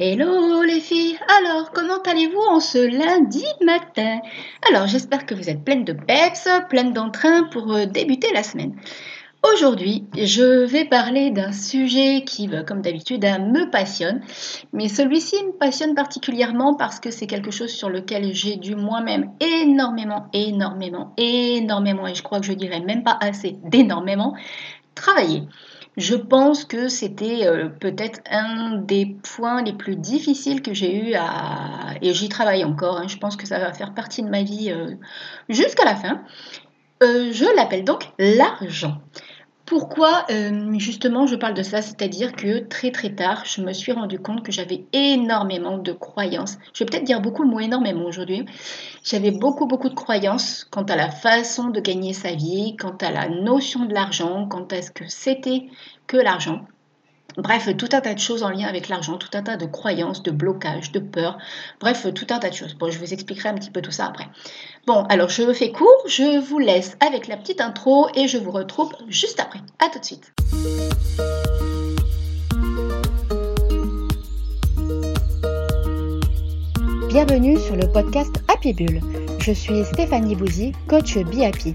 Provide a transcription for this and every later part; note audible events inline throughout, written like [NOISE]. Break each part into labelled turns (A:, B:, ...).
A: Hello les filles, alors comment allez-vous en ce lundi matin? Alors j'espère que vous êtes pleines de peps, pleines d'entrain pour euh, débuter la semaine. Aujourd'hui, je vais parler d'un sujet qui, bah, comme d'habitude, hein, me passionne. Mais celui-ci me passionne particulièrement parce que c'est quelque chose sur lequel j'ai dû moi-même énormément, énormément, énormément, et je crois que je dirais même pas assez d'énormément, travailler. Je pense que c'était euh, peut-être un des points les plus difficiles que j'ai eu à... Et j'y travaille encore, hein. je pense que ça va faire partie de ma vie euh, jusqu'à la fin. Euh, je l'appelle donc l'argent. Pourquoi euh, justement je parle de ça C'est-à-dire que très très tard, je me suis rendu compte que j'avais énormément de croyances. Je vais peut-être dire beaucoup le mot énormément aujourd'hui. J'avais beaucoup beaucoup de croyances quant à la façon de gagner sa vie, quant à la notion de l'argent, quant à ce que c'était que l'argent. Bref, tout un tas de choses en lien avec l'argent, tout un tas de croyances, de blocages, de peurs, bref, tout un tas de choses. Bon, je vous expliquerai un petit peu tout ça après. Bon, alors je fais court, je vous laisse avec la petite intro et je vous retrouve juste après. A tout de suite.
B: Bienvenue sur le podcast Happy Bull. Je suis Stéphanie Bouzy, coach Be Happy.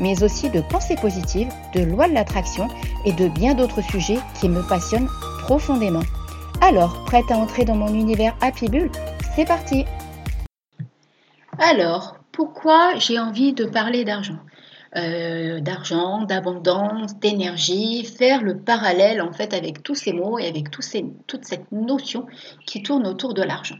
B: mais aussi de pensée positive, de loi de l'attraction et de bien d'autres sujets qui me passionnent profondément. Alors, prête à entrer dans mon univers Happy Bull C'est parti
A: Alors, pourquoi j'ai envie de parler d'argent? Euh, d'argent, d'abondance, d'énergie, faire le parallèle en fait avec tous ces mots et avec toute cette notion qui tourne autour de l'argent.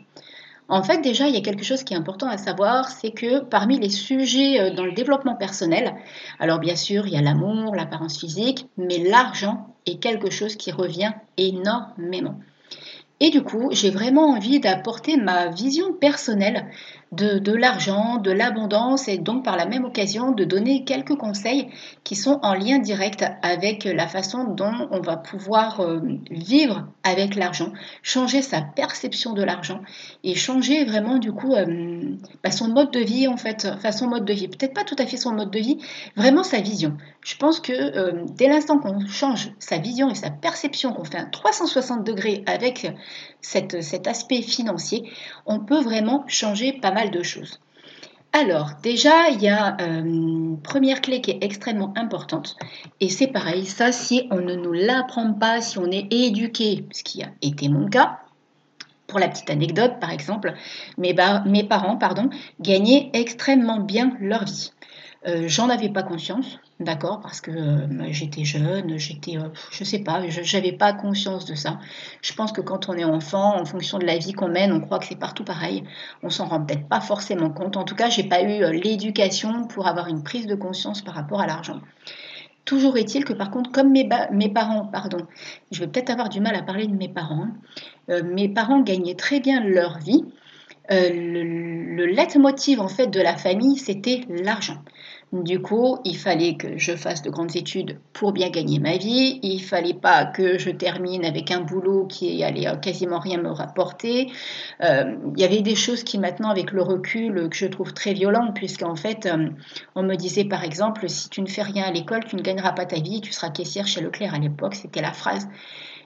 A: En fait, déjà, il y a quelque chose qui est important à savoir, c'est que parmi les sujets euh, dans le développement personnel, alors bien sûr, il y a l'amour, l'apparence physique, mais l'argent est quelque chose qui revient énormément. Et du coup, j'ai vraiment envie d'apporter ma vision personnelle de, l'argent, de l'abondance et donc par la même occasion de donner quelques conseils qui sont en lien direct avec la façon dont on va pouvoir euh, vivre avec l'argent, changer sa perception de l'argent et changer vraiment du coup euh, bah, son mode de vie en fait, enfin son mode de vie, peut-être pas tout à fait son mode de vie, vraiment sa vision. Je pense que euh, dès l'instant qu'on change sa vision et sa perception, qu'on fait un 360 degrés avec cet aspect financier, on peut vraiment changer pas mal de choses. Alors, déjà, il y a euh, une première clé qui est extrêmement importante. Et c'est pareil, ça, si on ne nous l'apprend pas, si on est éduqué, ce qui a été mon cas, pour la petite anecdote, par exemple, mes, parents gagnaient extrêmement bien leur vie. Euh, j'en avais pas conscience, d'accord, parce que euh, j'étais jeune, j'étais, euh, je sais pas, je n'avais pas conscience de ça. Je pense que quand on est enfant, en fonction de la vie qu'on mène, on croit que c'est partout pareil. On s'en rend peut-être pas forcément compte. En tout cas, j'ai pas eu l'éducation pour avoir une prise de conscience par rapport à l'argent. Toujours est-il que par contre, comme mes, parents, pardon, je vais peut-être avoir du mal à parler de mes parents, mes parents gagnaient très bien leur vie. le, le leitmotiv en fait de la famille, c'était l'argent. Du coup, il fallait que je fasse de grandes études pour bien gagner ma vie. Il fallait pas que je termine avec un boulot qui allait quasiment rien me rapporter. Euh, il y avait des choses qui maintenant, avec le recul, que je trouve très violentes, puisqu'en fait, euh, on me disait par exemple, si tu ne fais rien à l'école, tu ne gagneras pas ta vie, tu seras caissière chez Leclerc à l'époque, c'était la phrase.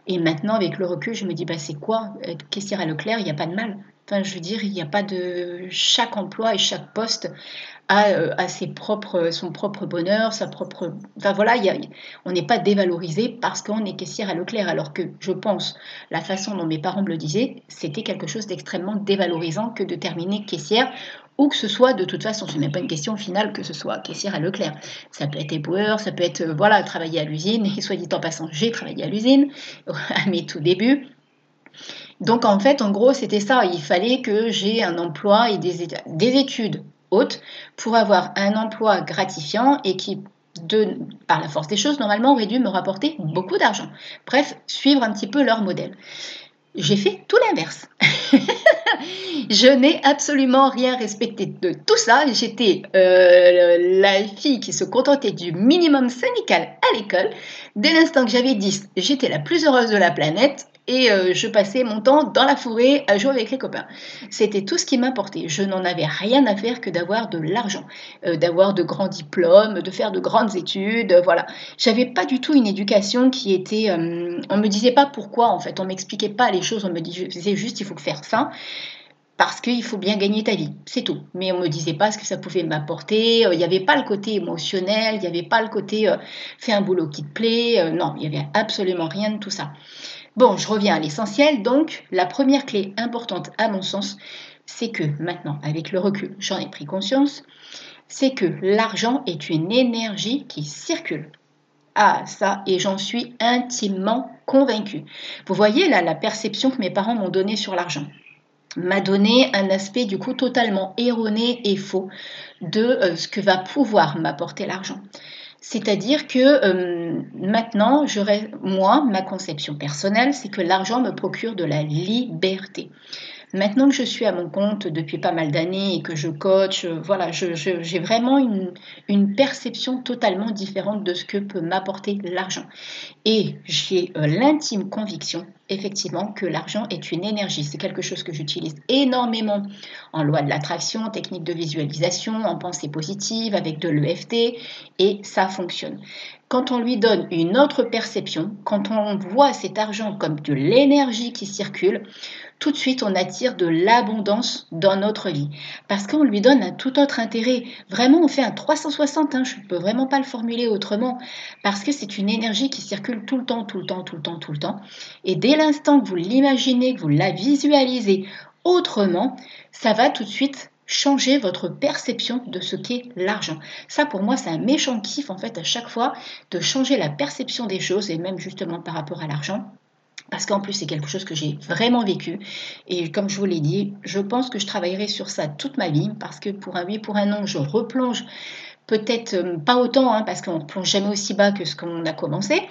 A: Et maintenant, avec le recul, je me dis, bah, c'est quoi être caissière à Leclerc? Il n'y a pas de mal. Enfin, je veux dire, il n'y a pas de. Chaque emploi et chaque poste a, euh, ses propres, son propre bonheur, sa propre. Enfin voilà, on n'est pas dévalorisé parce qu'on est caissière à Leclerc, alors que je pense, la façon dont mes parents me le disaient, c'était quelque chose d'extrêmement dévalorisant que de terminer caissière ou que ce soit, de toute façon, ce n'est même pas une question finale que ce soit caissière à Leclerc. Ça peut être éboueur, ça peut être, euh, voilà, travailler à l'usine, et soit dit en passant, j'ai travaillé à l'usine, [LAUGHS] à mes tout débuts. Donc en fait, en gros, c'était ça, il fallait que j'ai un emploi et des études haute pour avoir un emploi gratifiant et qui, par la force des choses, normalement aurait dû me rapporter beaucoup d'argent. Bref, suivre un petit peu leur modèle. j'ai fait tout l'inverse. [LAUGHS] je n'ai absolument rien respecté de tout ça. J'étais euh, la fille qui se contentait du minimum syndical à l'école. Dès l'instant que j'avais 10, j'étais la plus heureuse de la planète et euh, je passais mon temps dans la forêt à jouer avec les copains. C'était tout ce qui m'importait. Je n'en avais rien à faire que d'avoir de l'argent, euh, d'avoir de grands diplômes, de faire de grandes études, euh, voilà. J'avais pas du tout une éducation qui était. on me disait pas pourquoi en fait, on m'expliquait pas les choses, on me disait juste il faut faire ça parce qu'il faut bien gagner ta vie, c'est tout. Mais on ne me disait pas ce que ça pouvait m'apporter, il n'y avait pas le côté émotionnel, il n'y avait pas le côté fais un boulot qui te plaît, non, il n'y avait absolument rien de tout ça. Bon, je reviens à l'essentiel. Donc, la première clé importante à mon sens, c'est que maintenant, avec le recul, j'en ai pris conscience, c'est que l'argent est une énergie qui circule. Ah, ça, et j'en suis intimement convaincue. Vous voyez là la perception que mes parents m'ont donnée sur l'argent m'a donné un aspect du coup totalement erroné et faux de euh, ce que va pouvoir m'apporter l'argent. C'est-à-dire que euh, maintenant, moi, ma conception personnelle, c'est que l'argent me procure de la liberté. Maintenant que je suis à mon compte depuis pas mal d'années et que je coach, euh, voilà, j'ai vraiment une, une, perception totalement différente de ce que peut m'apporter l'argent. Et j'ai euh, l'intime conviction, effectivement, que l'argent est une énergie. C'est quelque chose que j'utilise énormément en loi de l'attraction, technique de visualisation, en pensée positive, avec de l'EFT, et ça fonctionne. Quand on lui donne une autre perception, quand on voit cet argent comme de l'énergie qui circule, tout de suite on attire de l'abondance dans notre vie. Parce qu'on lui donne un tout autre intérêt. Vraiment, on fait un 360, hein, je ne peux vraiment pas le formuler autrement. Parce que c'est une énergie qui circule tout le temps, tout le temps, tout le temps, tout le temps. Et dès l'instant que vous l'imaginez, que vous la visualisez autrement, ça va tout de suite changer votre perception de ce qu'est l'argent. Ça, pour moi, c'est un méchant kiff, en fait, à chaque fois, de changer la perception des choses, et même justement par rapport à l'argent. Parce qu'en plus, c'est quelque chose que j'ai vraiment vécu. Et comme je vous l'ai dit, je pense que je travaillerai sur ça toute ma vie. Parce que pour un oui, pour un non, je replonge peut-être euh, pas autant, hein, parce qu'on ne plonge jamais aussi bas que ce qu'on a commencé.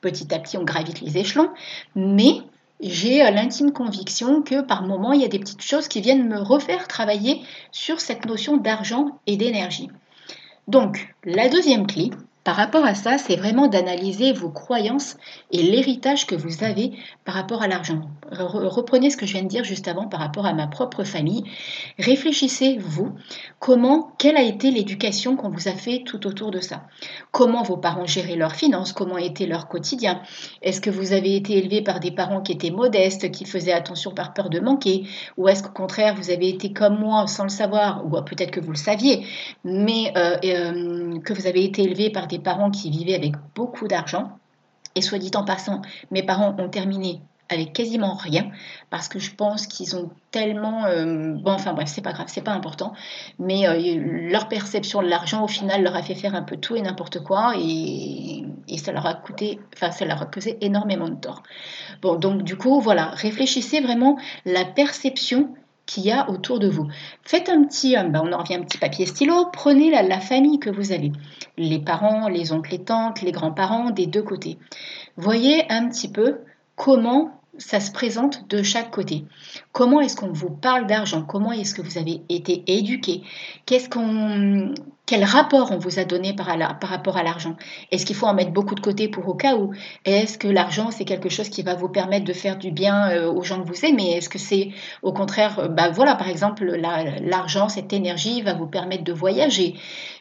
A: Petit à petit, on gravite les échelons. Mais j'ai euh, l'intime conviction que par moment, il y a des petites choses qui viennent me refaire travailler sur cette notion d'argent et d'énergie. Donc, la deuxième clé, par rapport à ça, c'est vraiment d'analyser vos croyances et l'héritage que vous avez par rapport à l'argent. Reprenez ce que je viens de dire juste avant par rapport à ma propre famille. Réfléchissez, vous, comment, quelle a été l'éducation qu'on vous a fait tout autour de ça Comment vos parents géraient leurs finances Comment était leur quotidien Est-ce que vous avez été élevé par des parents qui étaient modestes, qui faisaient attention par peur de manquer Ou est-ce qu'au contraire, vous avez été comme moi sans le savoir Ou peut-être que vous le saviez, mais euh, euh, que vous avez été élevé par des parents qui vivaient avec beaucoup d'argent. Et soit dit en passant, mes parents ont terminé avec quasiment rien parce que je pense qu'ils ont tellement euh, bon enfin bref c'est pas grave c'est pas important mais euh, leur perception de l'argent au final leur a fait faire un peu tout et n'importe quoi et, et, ça leur a coûté enfin ça leur a causé énormément de tort bon donc du coup voilà réfléchissez vraiment la perception qu'il y a autour de vous. Faites un petit, euh, ben, on en revient un petit papier stylo, prenez la, la, famille que vous avez, les parents, les oncles et tantes, les grands-parents des deux côtés. Voyez un petit peu comment ça se présente de chaque côté. Comment est-ce qu'on vous parle d'argent? Comment est-ce que vous avez été éduqué? Qu'est-ce qu'on quel rapport on vous a donné par, par rapport à l'argent? Est-ce qu'il faut en mettre beaucoup de côté pour au cas où? Est-ce que l'argent, c'est quelque chose qui va vous permettre de faire du bien euh, aux gens que vous aimez? Est-ce que c'est au contraire, euh, bah voilà, par exemple, l'argent, cette énergie va vous permettre de voyager?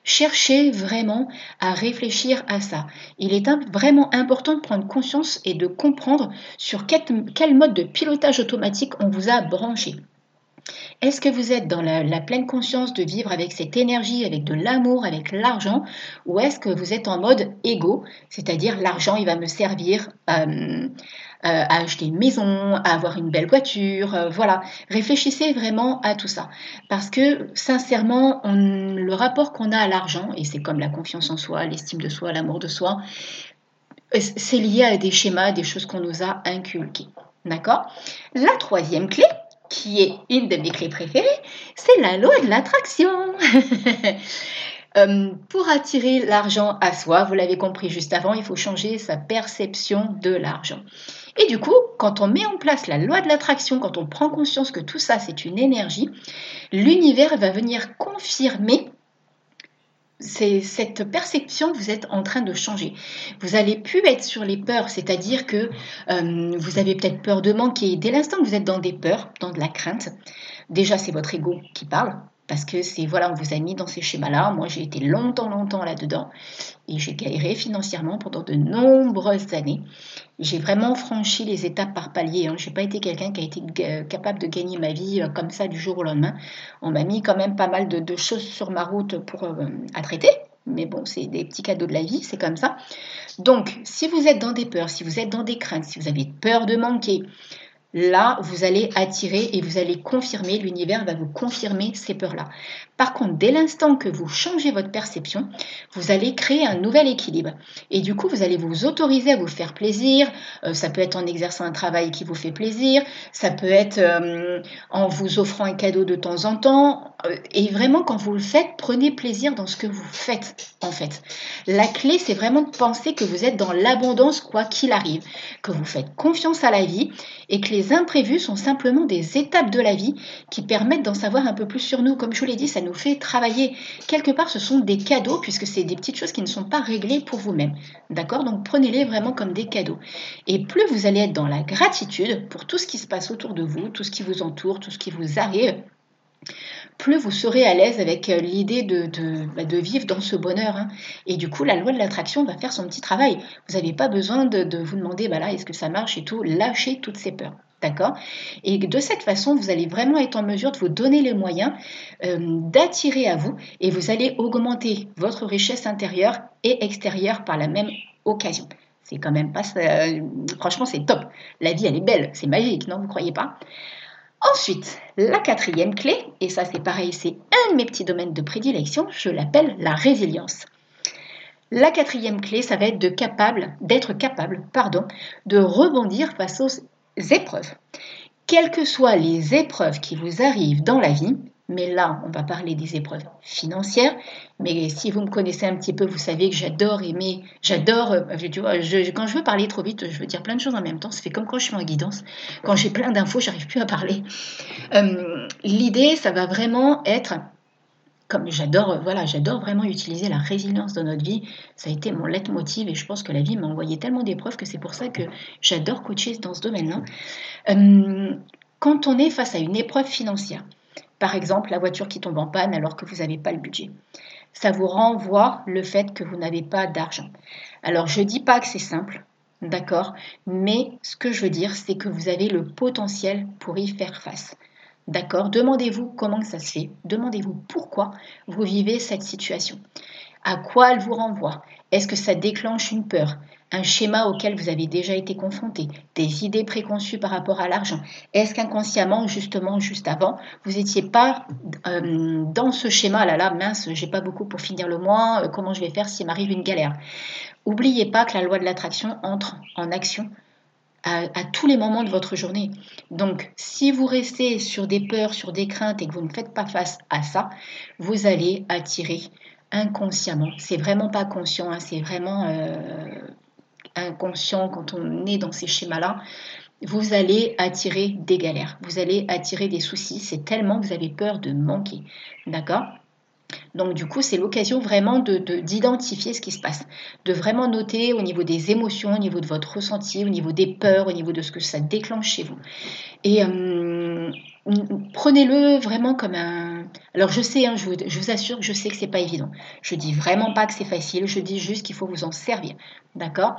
A: Cherchez vraiment à réfléchir à ça. Il est vraiment important de prendre conscience et de comprendre sur quel mode de pilotage automatique on vous a branché. Est-ce que vous êtes dans la, pleine conscience de vivre avec cette énergie, avec de l'amour, avec l'argent, ou est-ce que vous êtes en mode égo, c'est-à-dire l'argent, il va me servir euh, euh, à acheter une maison, à avoir une belle voiture, euh, voilà. Réfléchissez vraiment à tout ça, parce que sincèrement, le rapport qu'on a à l'argent, et c'est comme la confiance en soi, l'estime de soi, l'amour de soi, c'est lié à des schémas, des choses qu'on nous a inculquées. D'accord? La troisième clé, qui est une de mes clés préférées, c'est la loi de l'attraction. [LAUGHS] Euh, pour attirer l'argent à soi, vous l'avez compris juste avant, il faut changer sa perception de l'argent. Et du coup, quand on met en place la loi de l'attraction, quand on prend conscience que tout ça c'est une énergie, l'univers va venir confirmer c'est cette perception que vous êtes en train de changer. Vous allez plus être sur les peurs, c'est-à-dire que euh, vous avez peut-être peur de manquer. Dès l'instant que vous êtes dans des peurs, dans de la crainte, déjà c'est votre ego qui parle, parce que c'est voilà, on vous a mis dans ces schémas-là. Moi, j'ai été longtemps, longtemps là-dedans et j'ai galéré financièrement pendant de nombreuses années. J'ai vraiment franchi les étapes par palier. Hein. Je n'ai pas été quelqu'un qui a été capable de gagner ma vie euh, comme ça du jour au lendemain. On m'a mis quand même pas mal de, choses sur ma route pour euh, à traiter. Mais bon, c'est des petits cadeaux de la vie, c'est comme ça. Donc, si vous êtes dans des peurs, si vous êtes dans des craintes, si vous avez peur de manquer, là, vous allez attirer et vous allez confirmer, l'univers va vous confirmer ces peurs-là. Par contre, dès l'instant que vous changez votre perception, vous allez créer un nouvel équilibre. Et du coup, vous allez vous autoriser à vous faire plaisir. Euh, ça peut être en exerçant un travail qui vous fait plaisir. Ça peut être euh, en vous offrant un cadeau de temps en temps. Euh, et vraiment, quand vous le faites, prenez plaisir dans ce que vous faites, en fait. La clé, c'est vraiment de penser que vous êtes dans l'abondance quoi qu'il arrive, que vous faites confiance à la vie et que les imprévus sont simplement des étapes de la vie qui permettent d'en savoir un peu plus sur nous. Comme je vous l'ai dit, ça nous fait travailler. Quelque part, ce sont des cadeaux puisque c'est des petites choses qui ne sont pas réglées pour vous-même. D'accord? Donc prenez-les vraiment comme des cadeaux. Et plus vous allez être dans la gratitude pour tout ce qui se passe autour de vous, tout ce qui vous entoure, tout ce qui vous arrive, plus vous serez à l'aise avec euh, l'idée de, bah, de, vivre dans ce bonheur. Hein. Et du coup, la loi de l'attraction va faire son petit travail. Vous n'avez pas besoin de, vous demander, bah là, est-ce que ça marche et tout? Lâchez toutes ces peurs. D'accord? Et de cette façon, vous allez vraiment être en mesure de vous donner les moyens euh, d'attirer à vous et vous allez augmenter votre richesse intérieure et extérieure par la même occasion. C'est quand même pas. Euh, franchement, c'est top. La vie, elle est belle. C'est magique, non? Vous croyez pas? Ensuite, la quatrième clé, et ça c'est pareil, c'est un de mes petits domaines de prédilection, je l'appelle la résilience. La quatrième clé, ça va être d'être capable, capable pardon, de rebondir face aux épreuves. Quelles que soient les épreuves qui vous arrivent dans la vie, mais là, on va parler des épreuves financières. Mais si vous me connaissez un petit peu, vous savez que j'adore aimer, j'adore, euh, vois, quand je veux parler trop vite, je veux dire plein de choses en même temps. Ça fait comme quand je suis en guidance. Quand j'ai plein d'infos, j'arrive plus à parler. Euh, l'idée, ça va vraiment être comme j'adore, voilà, j'adore vraiment utiliser la résilience dans notre vie. Ça a été mon leitmotiv et je pense que la vie m'a envoyé tellement d'épreuves que c'est pour ça que j'adore coacher dans ce domaine-là. Euh, quand on est face à une épreuve financière, par exemple la voiture qui tombe en panne alors que vous n'avez pas le budget, ça vous renvoie le fait que vous n'avez pas d'argent. Alors je ne dis pas que c'est simple, d'accord, mais ce que je veux dire, c'est que vous avez le potentiel pour y faire face. D'accord. Demandez-vous comment ça se fait. Demandez-vous pourquoi vous vivez cette situation. À quoi elle vous renvoie? Est-ce que ça déclenche une peur? Un schéma auquel vous avez déjà été confronté? Des idées préconçues par rapport à l'argent? Est-ce qu'inconsciemment, justement, juste avant, vous n'étiez pas euh, dans ce schéma? Là, là, mince, j'ai pas beaucoup pour finir le mois, euh, comment je vais faire s'il m'arrive une galère? N'oubliez pas que la loi de l'attraction entre en action à, tous les moments de votre journée. Donc, si vous restez sur des peurs, sur des craintes et que vous ne faites pas face à ça, vous allez attirer inconsciemment. C'est vraiment pas conscient, hein, c'est vraiment euh, inconscient quand on est dans ces schémas-là. Vous allez attirer des galères, vous allez attirer des soucis. C'est tellement que vous avez peur de manquer. D'accord? Donc du coup, c'est l'occasion vraiment d'identifier de, ce qui se passe, de vraiment noter au niveau des émotions, au niveau de votre ressenti, au niveau des peurs, au niveau de ce que ça déclenche chez vous. Et euh, prenez-le vraiment comme un... Alors je sais, hein, je, vous, assure que je sais que c'est pas évident. Je dis vraiment pas que c'est facile, je dis juste qu'il faut vous en servir. D'accord?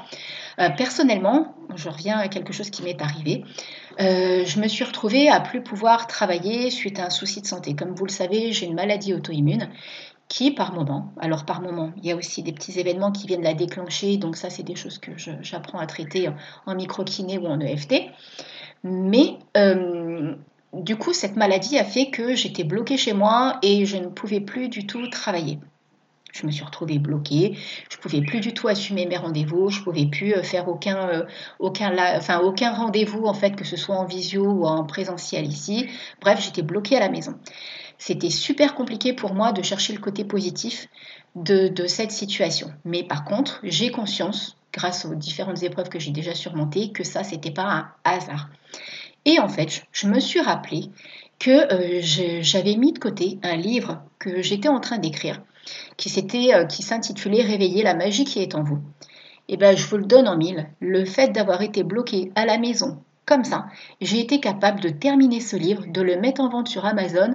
A: Euh, Personnellement, je reviens à quelque chose qui m'est arrivé. Euh, je me suis retrouvée à plus pouvoir travailler suite à un souci de santé. Comme vous le savez, j'ai une maladie auto-immune qui, par moment, alors par moment, il y a aussi des petits événements qui viennent la déclencher, donc ça, c'est des choses que j'apprends à traiter en, micro-kiné ou en EFT. Mais euh, du coup, cette maladie a fait que j'étais bloquée chez moi et je ne pouvais plus du tout travailler. Je me suis retrouvée bloquée, je ne pouvais plus du tout assumer mes rendez-vous, je ne pouvais plus euh, faire aucun, euh, aucun, enfin, aucun rendez-vous, en fait, que ce soit en visio ou en présentiel ici. Bref, j'étais bloquée à la maison. C'était super compliqué pour moi de chercher le côté positif de, de cette situation. Mais par contre, j'ai conscience grâce aux différentes épreuves que j'ai déjà surmontées, que ça, c'était pas un hasard. Et en fait, je me suis rappelé que euh, j'avais mis de côté un livre que j'étais en train d'écrire, qui euh, s'intitulait Réveiller la magie qui est en vous. Et eh ben, je vous le donne en mille. Le fait d'avoir été bloqué à la maison comme ça, j'ai été capable de terminer ce livre, de le mettre en vente sur Amazon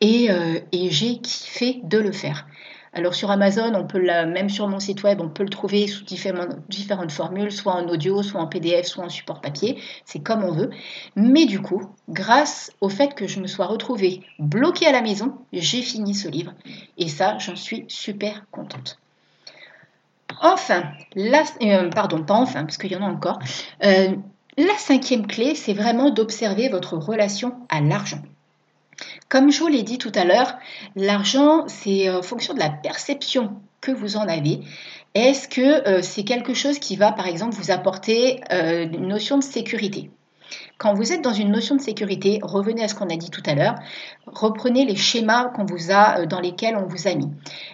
A: et, euh, et j'ai kiffé de le faire. Alors sur Amazon, on peut même sur mon site web, on peut le trouver sous différentes, formules, soit en audio, soit en PDF, soit en support papier. C'est comme on veut. Mais du coup, grâce au fait que je me sois retrouvée bloquée à la maison, j'ai fini ce livre. Et ça, j'en suis super contente. Enfin, la, euh, pardon, pas enfin, parce qu'il y en a encore. Euh, la cinquième clé, c'est vraiment d'observer votre relation à l'argent. Comme je vous l'ai dit tout à l'heure, l'argent, c'est en fonction de la perception que vous en avez. Est-ce que euh, c'est quelque chose qui va, par exemple, vous apporter euh, une notion de sécurité? Quand vous êtes dans une notion de sécurité, revenez à ce qu'on a dit tout à l'heure, reprenez les schémas qu'on vous a, euh, dans lesquels on vous a mis.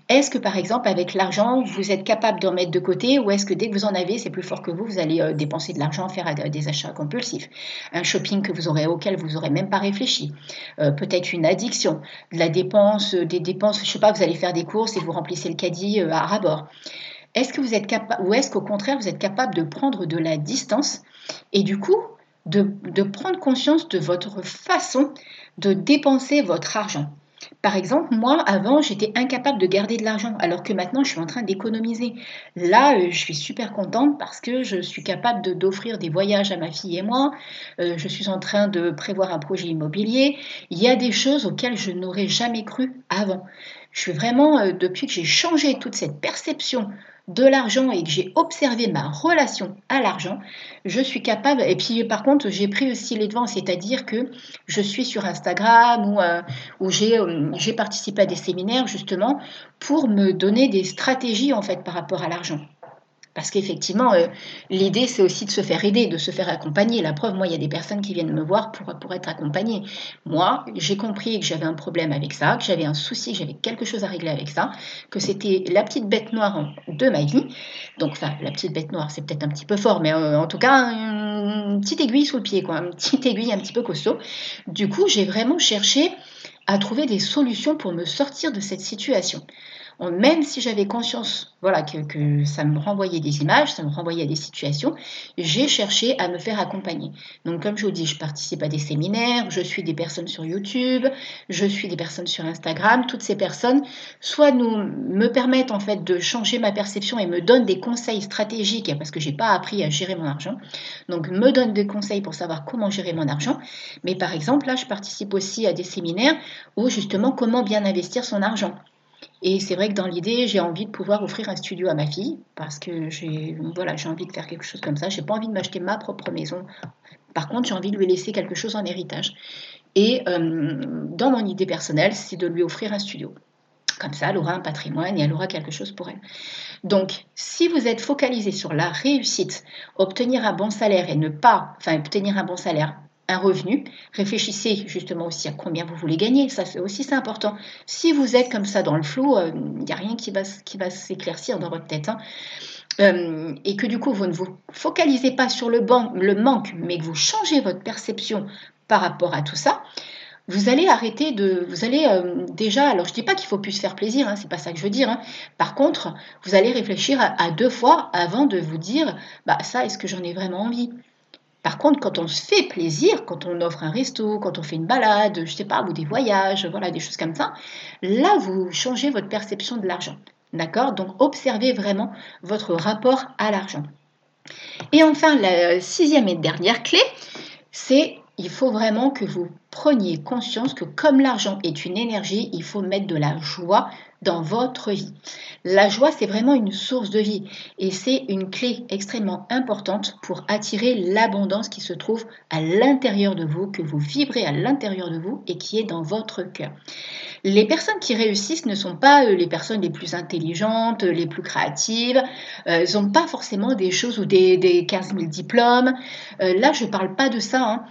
A: Est-ce que par exemple avec l'argent, vous êtes capable d'en mettre de côté ou est-ce que dès que vous en avez, c'est plus fort que vous, vous allez euh, dépenser de l'argent, faire euh, des achats compulsifs, un shopping que vous aurez auquel vous n'aurez même pas réfléchi, peut-être une addiction, de la dépense, des dépenses, je sais pas, vous allez faire des courses et vous remplissez le caddie à rabord. Est-ce que vous êtes capable, ou est-ce qu'au contraire vous êtes capable de prendre de la distance et du coup de, prendre conscience de votre façon de dépenser votre argent. Par exemple, moi, avant, j'étais incapable de garder de l'argent, alors que maintenant, je suis en train d'économiser. Là, euh, je suis super contente parce que je suis capable d'offrir des voyages à ma fille et moi. Euh, je suis en train de prévoir un projet immobilier. Il y a des choses auxquelles je n'aurais jamais cru avant. Je suis vraiment, euh, depuis que j'ai changé toute cette perception de l'argent et que j'ai observé ma relation à l'argent, je suis capable, et puis par contre j'ai pris aussi les devants, c'est-à-dire que je suis sur Instagram ou euh, euh, j'ai participé à des séminaires justement pour me donner des stratégies en fait par rapport à l'argent. Parce qu'effectivement, euh, l'idée, c'est aussi de se faire aider, de se faire accompagner. La preuve, moi, il y a des personnes qui viennent me voir pour, être accompagnées. Moi, j'ai compris que j'avais un problème avec ça, que j'avais un souci, que j'avais quelque chose à régler avec ça, que c'était la petite bête noire de ma vie. Donc, enfin, la petite bête noire, c'est peut-être un petit peu fort, mais euh, en tout cas, une petite aiguille sous le pied, quoi, une petite aiguille un petit peu costaud. Du coup, j'ai vraiment cherché à trouver des solutions pour me sortir de cette situation même si j'avais conscience voilà, que, ça me renvoyait des images, ça me renvoyait à des situations, j'ai cherché à me faire accompagner. Donc comme je vous dis, je participe à des séminaires, je suis des personnes sur YouTube, je suis des personnes sur Instagram. Toutes ces personnes, soit nous me permettent en fait de changer ma perception et me donnent des conseils stratégiques parce que j'ai pas appris à gérer mon argent. Donc me donnent des conseils pour savoir comment gérer mon argent. Mais par exemple là, je participe aussi à des séminaires où justement comment bien investir son argent. Et c'est vrai que dans l'idée, j'ai envie de pouvoir offrir un studio à ma fille parce que j'ai voilà, envie de faire quelque chose comme ça. J'ai pas envie de m'acheter ma propre maison. Par contre, j'ai envie de lui laisser quelque chose en héritage. Et euh, dans mon idée personnelle, c'est de lui offrir un studio. Comme ça, elle aura un patrimoine et elle aura quelque chose pour elle. Donc, si vous êtes focalisé sur la réussite, obtenir un bon salaire et ne pas, enfin, obtenir un bon salaire, un revenu. Réfléchissez justement aussi à combien vous voulez gagner. Ça, c'est aussi c'est important. Si vous êtes comme ça dans le flou, il euh, n'y a rien qui va, s'éclaircir dans votre tête. Hein. Euh, et que du coup, vous ne vous focalisez pas sur le, manque, mais que vous changez votre perception par rapport à tout ça, vous allez arrêter de, vous allez euh, déjà, alors je dis pas qu'il faut plus se faire plaisir, hein, c'est pas ça que je veux dire. Hein. Par contre, vous allez réfléchir à, deux fois avant de vous dire, bah ça, est-ce que j'en ai vraiment envie? Par contre, quand on se fait plaisir, quand on offre un resto, quand on fait une balade, je sais pas, ou des voyages, voilà, des choses comme ça, là, vous changez votre perception de l'argent. D'accord? Donc, observez vraiment votre rapport à l'argent. Et enfin, la sixième et dernière clé, c'est il faut vraiment que vous preniez conscience que comme l'argent est une énergie, il faut mettre de la joie dans votre vie. La joie, c'est vraiment une source de vie et c'est une clé extrêmement importante pour attirer l'abondance qui se trouve à l'intérieur de vous, que vous vibrez à l'intérieur de vous et qui est dans votre cœur. Les personnes qui réussissent ne sont pas euh, les personnes les plus intelligentes, les plus créatives. Euh, elles n'ont pas forcément des choses ou des, des 15 000 diplômes. Euh, là, je ne parle pas de ça. Hein.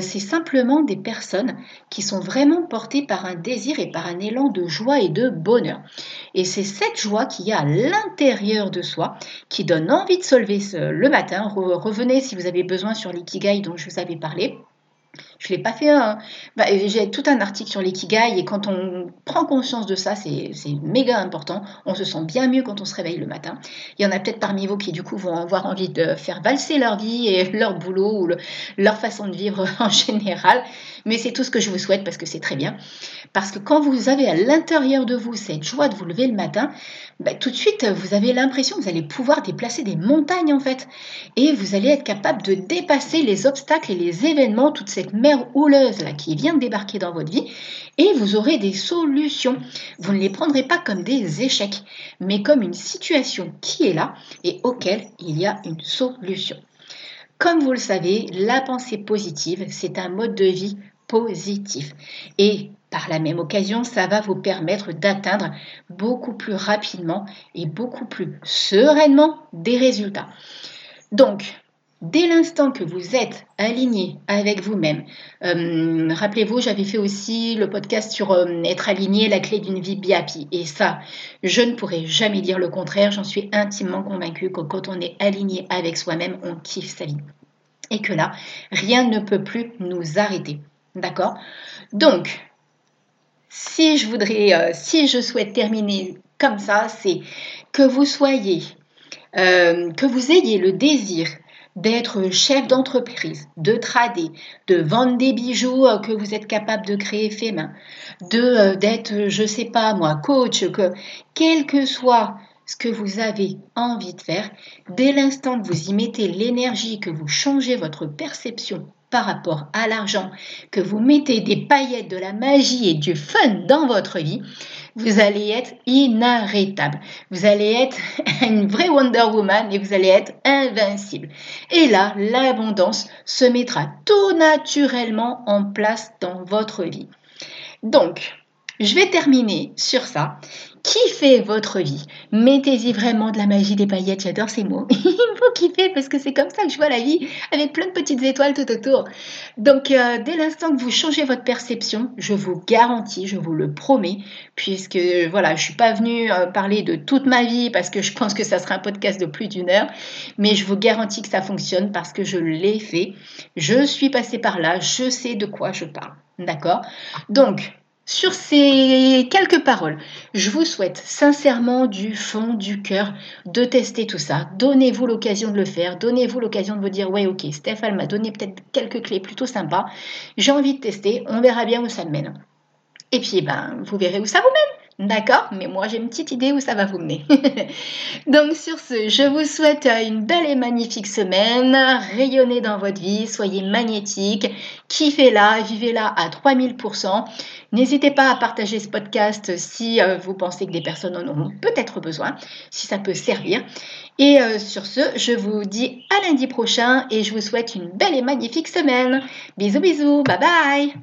A: c'est simplement des personnes qui sont vraiment portées par un désir et par un élan de joie et de bonheur. Et c'est cette joie qui y a à l'intérieur de soi qui donne envie de se lever le matin. Revenez si vous avez besoin sur l'ikigai dont je vous avais parlé. Je ne l'ai pas fait. Hein. Bah, j'ai tout un article sur l'ikigai et quand on prend conscience de ça, c'est méga important. On se sent bien mieux quand on se réveille le matin. Il y en a peut-être parmi vous qui du coup vont avoir envie de faire valser leur vie et [LAUGHS] leur boulot ou leur façon de vivre [LAUGHS] en général. Mais c'est tout ce que je vous souhaite parce que c'est très bien. Parce que quand vous avez à l'intérieur de vous cette joie de vous lever le matin, bah, tout de suite vous avez l'impression que vous allez pouvoir déplacer des montagnes en fait. Et vous allez être capable de dépasser les obstacles et les événements, toute cette mer houleuse là qui vient de débarquer dans votre vie et vous aurez des solutions. Vous ne les prendrez pas comme des échecs, mais comme une situation qui est là et auquel il y a une solution. Comme vous le savez, la pensée positive, c'est un mode de vie positif. Et par la même occasion, ça va vous permettre d'atteindre beaucoup plus rapidement et beaucoup plus sereinement des résultats. Donc, Dès l'instant que vous êtes aligné avec vous-même, euh, rappelez-vous, j'avais fait aussi le podcast sur euh, être aligné, la clé d'une vie bien Et ça, je ne pourrais jamais dire le contraire. J'en suis intimement convaincue que quand on est aligné avec soi-même, on kiffe sa vie. Et que là, rien ne peut plus nous arrêter. D'accord? Donc, si je voudrais, euh, si je souhaite terminer comme ça, c'est que vous soyez, que vous ayez le désir d'être chef d'entreprise, de trader, de vendre des bijoux euh, que vous êtes capable de créer fait main, de euh, d'être, je sais pas moi, coach, que quel que soit ce que vous avez envie de faire, dès l'instant que vous y mettez l'énergie, que vous changez votre perception par rapport à l'argent, que vous mettez des paillettes, de la magie et du fun dans votre vie, vous allez être inarrêtable. Vous allez être [LAUGHS] une vraie Wonder Woman et vous allez être invincible. Et là, l'abondance se mettra tout naturellement en place dans votre vie. Donc, je vais terminer sur ça. Kiffez votre vie. Mettez-y vraiment de la magie des paillettes. J'adore ces mots. [LAUGHS] Il faut kiffer parce que c'est comme ça que je vois la vie avec plein de petites étoiles tout autour. Donc, euh, dès l'instant que vous changez votre perception, je vous garantis, je vous le promets, puisque voilà, je suis pas venue euh, parler de toute ma vie parce que je pense que ça sera un podcast de plus d'une heure, mais je vous garantis que ça fonctionne parce que je l'ai fait. Je suis passée par là, je sais de quoi je parle. D'accord? Donc, sur ces quelques paroles, je vous souhaite sincèrement du fond du cœur de tester tout ça. Donnez-vous l'occasion de le faire. Donnez-vous l'occasion de vous dire, ouais, ok, Stéphane m'a donné peut-être quelques clés plutôt sympas. J'ai envie de tester. On verra bien où ça mène. Et puis, ben, vous verrez où ça vous mène. D'accord Mais moi j'ai une petite idée où ça va vous mener. [LAUGHS] Donc sur ce, je vous souhaite une belle et magnifique semaine. Rayonnez dans votre vie, soyez magnétique, kiffez-la, vivez-la à 3000%. N'hésitez pas à partager ce podcast si euh, vous pensez que des personnes en auront peut-être besoin, si ça peut servir. Et euh, sur ce, je vous dis à lundi prochain et je vous souhaite une belle et magnifique semaine. Bisous bisous, bye bye